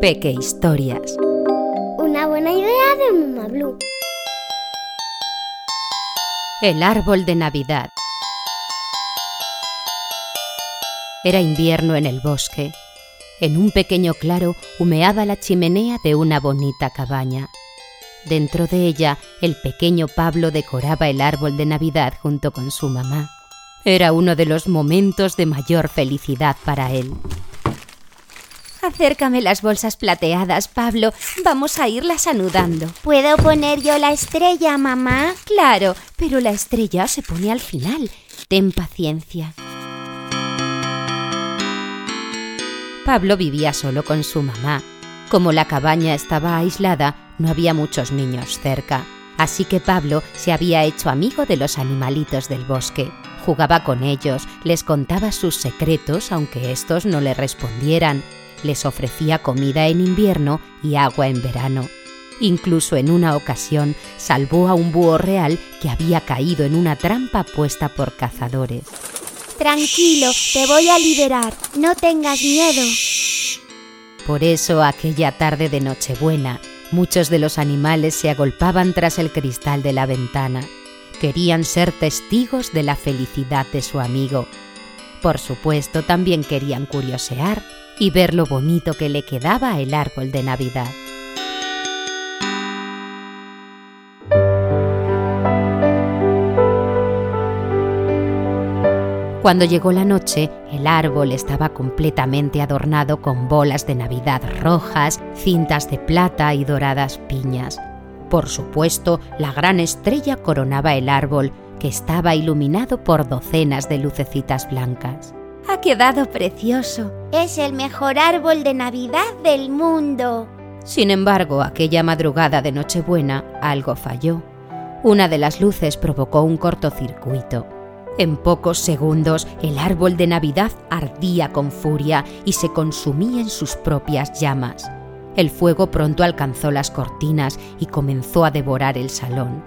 Peque Historias. Una buena idea de Mamá Blue. El árbol de Navidad. Era invierno en el bosque. En un pequeño claro humeaba la chimenea de una bonita cabaña. Dentro de ella, el pequeño Pablo decoraba el árbol de Navidad junto con su mamá. Era uno de los momentos de mayor felicidad para él. Acércame las bolsas plateadas, Pablo. Vamos a irlas anudando. ¿Puedo poner yo la estrella, mamá? Claro, pero la estrella se pone al final. Ten paciencia. Pablo vivía solo con su mamá. Como la cabaña estaba aislada, no había muchos niños cerca, así que Pablo se había hecho amigo de los animalitos del bosque. Jugaba con ellos, les contaba sus secretos aunque estos no le respondieran, les ofrecía comida en invierno y agua en verano. Incluso en una ocasión salvó a un búho real que había caído en una trampa puesta por cazadores. Tranquilo, te voy a liberar. No tengas miedo. Por eso aquella tarde de Nochebuena, muchos de los animales se agolpaban tras el cristal de la ventana. Querían ser testigos de la felicidad de su amigo. Por supuesto, también querían curiosear y ver lo bonito que le quedaba el árbol de Navidad. Cuando llegó la noche, el árbol estaba completamente adornado con bolas de Navidad rojas, cintas de plata y doradas piñas. Por supuesto, la gran estrella coronaba el árbol, que estaba iluminado por docenas de lucecitas blancas. Ha quedado precioso. Es el mejor árbol de Navidad del mundo. Sin embargo, aquella madrugada de Nochebuena algo falló. Una de las luces provocó un cortocircuito. En pocos segundos el árbol de Navidad ardía con furia y se consumía en sus propias llamas. El fuego pronto alcanzó las cortinas y comenzó a devorar el salón.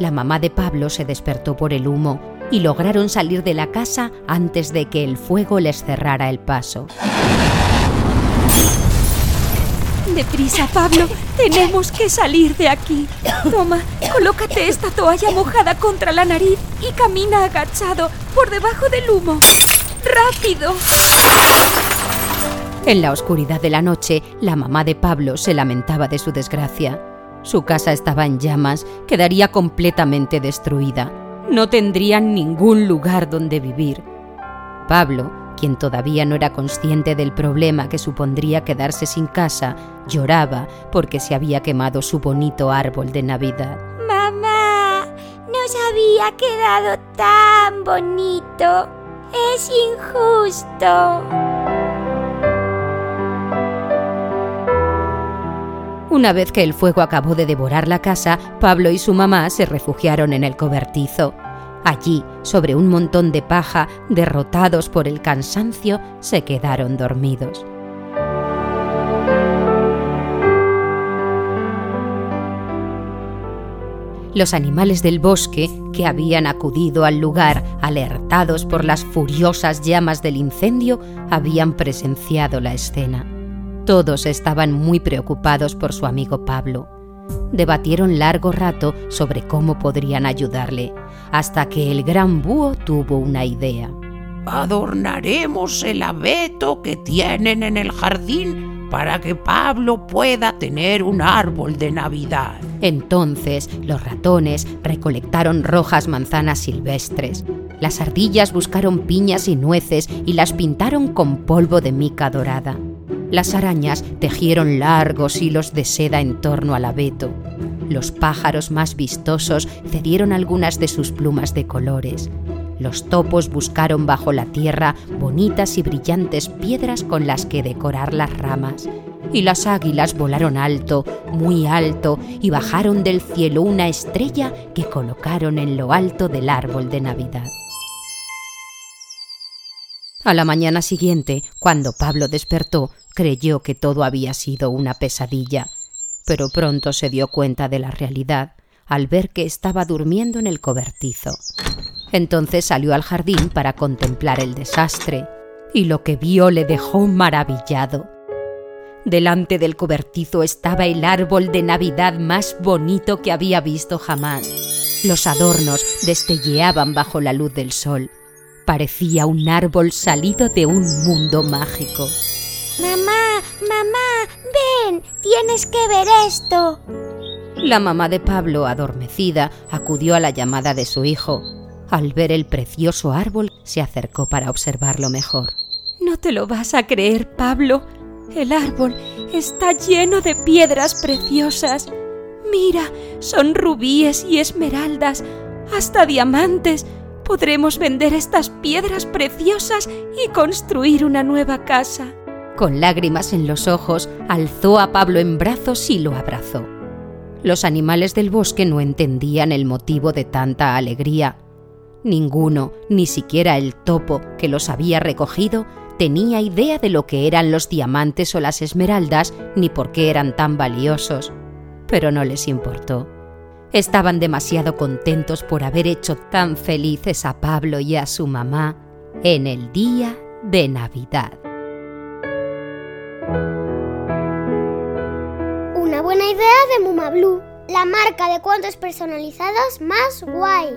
La mamá de Pablo se despertó por el humo y lograron salir de la casa antes de que el fuego les cerrara el paso. Deprisa, Pablo. Tenemos que salir de aquí. Toma, colócate esta toalla mojada contra la nariz y camina agachado por debajo del humo. ¡Rápido! En la oscuridad de la noche, la mamá de Pablo se lamentaba de su desgracia. Su casa estaba en llamas, quedaría completamente destruida. No tendrían ningún lugar donde vivir. Pablo, quien todavía no era consciente del problema que supondría quedarse sin casa, lloraba porque se había quemado su bonito árbol de Navidad. Mamá, nos había quedado tan bonito. Es injusto. Una vez que el fuego acabó de devorar la casa, Pablo y su mamá se refugiaron en el cobertizo. Allí, sobre un montón de paja, derrotados por el cansancio, se quedaron dormidos. Los animales del bosque, que habían acudido al lugar alertados por las furiosas llamas del incendio, habían presenciado la escena. Todos estaban muy preocupados por su amigo Pablo. Debatieron largo rato sobre cómo podrían ayudarle, hasta que el gran búho tuvo una idea. Adornaremos el abeto que tienen en el jardín para que Pablo pueda tener un árbol de Navidad. Entonces los ratones recolectaron rojas manzanas silvestres. Las ardillas buscaron piñas y nueces y las pintaron con polvo de mica dorada. Las arañas tejieron largos hilos de seda en torno al abeto. Los pájaros más vistosos cedieron algunas de sus plumas de colores. Los topos buscaron bajo la tierra bonitas y brillantes piedras con las que decorar las ramas. Y las águilas volaron alto, muy alto, y bajaron del cielo una estrella que colocaron en lo alto del árbol de Navidad. A la mañana siguiente, cuando Pablo despertó, creyó que todo había sido una pesadilla, pero pronto se dio cuenta de la realidad al ver que estaba durmiendo en el cobertizo. Entonces salió al jardín para contemplar el desastre y lo que vio le dejó maravillado. Delante del cobertizo estaba el árbol de Navidad más bonito que había visto jamás. Los adornos destelleaban bajo la luz del sol. Parecía un árbol salido de un mundo mágico. Mamá, mamá, ven, tienes que ver esto. La mamá de Pablo, adormecida, acudió a la llamada de su hijo. Al ver el precioso árbol, se acercó para observarlo mejor. No te lo vas a creer, Pablo. El árbol está lleno de piedras preciosas. Mira, son rubíes y esmeraldas, hasta diamantes. Podremos vender estas piedras preciosas y construir una nueva casa. Con lágrimas en los ojos, alzó a Pablo en brazos y lo abrazó. Los animales del bosque no entendían el motivo de tanta alegría. Ninguno, ni siquiera el topo que los había recogido, tenía idea de lo que eran los diamantes o las esmeraldas ni por qué eran tan valiosos. Pero no les importó. Estaban demasiado contentos por haber hecho tan felices a Pablo y a su mamá en el día de Navidad. Una buena idea de Muma Blue, la marca de cuentos personalizados más guay.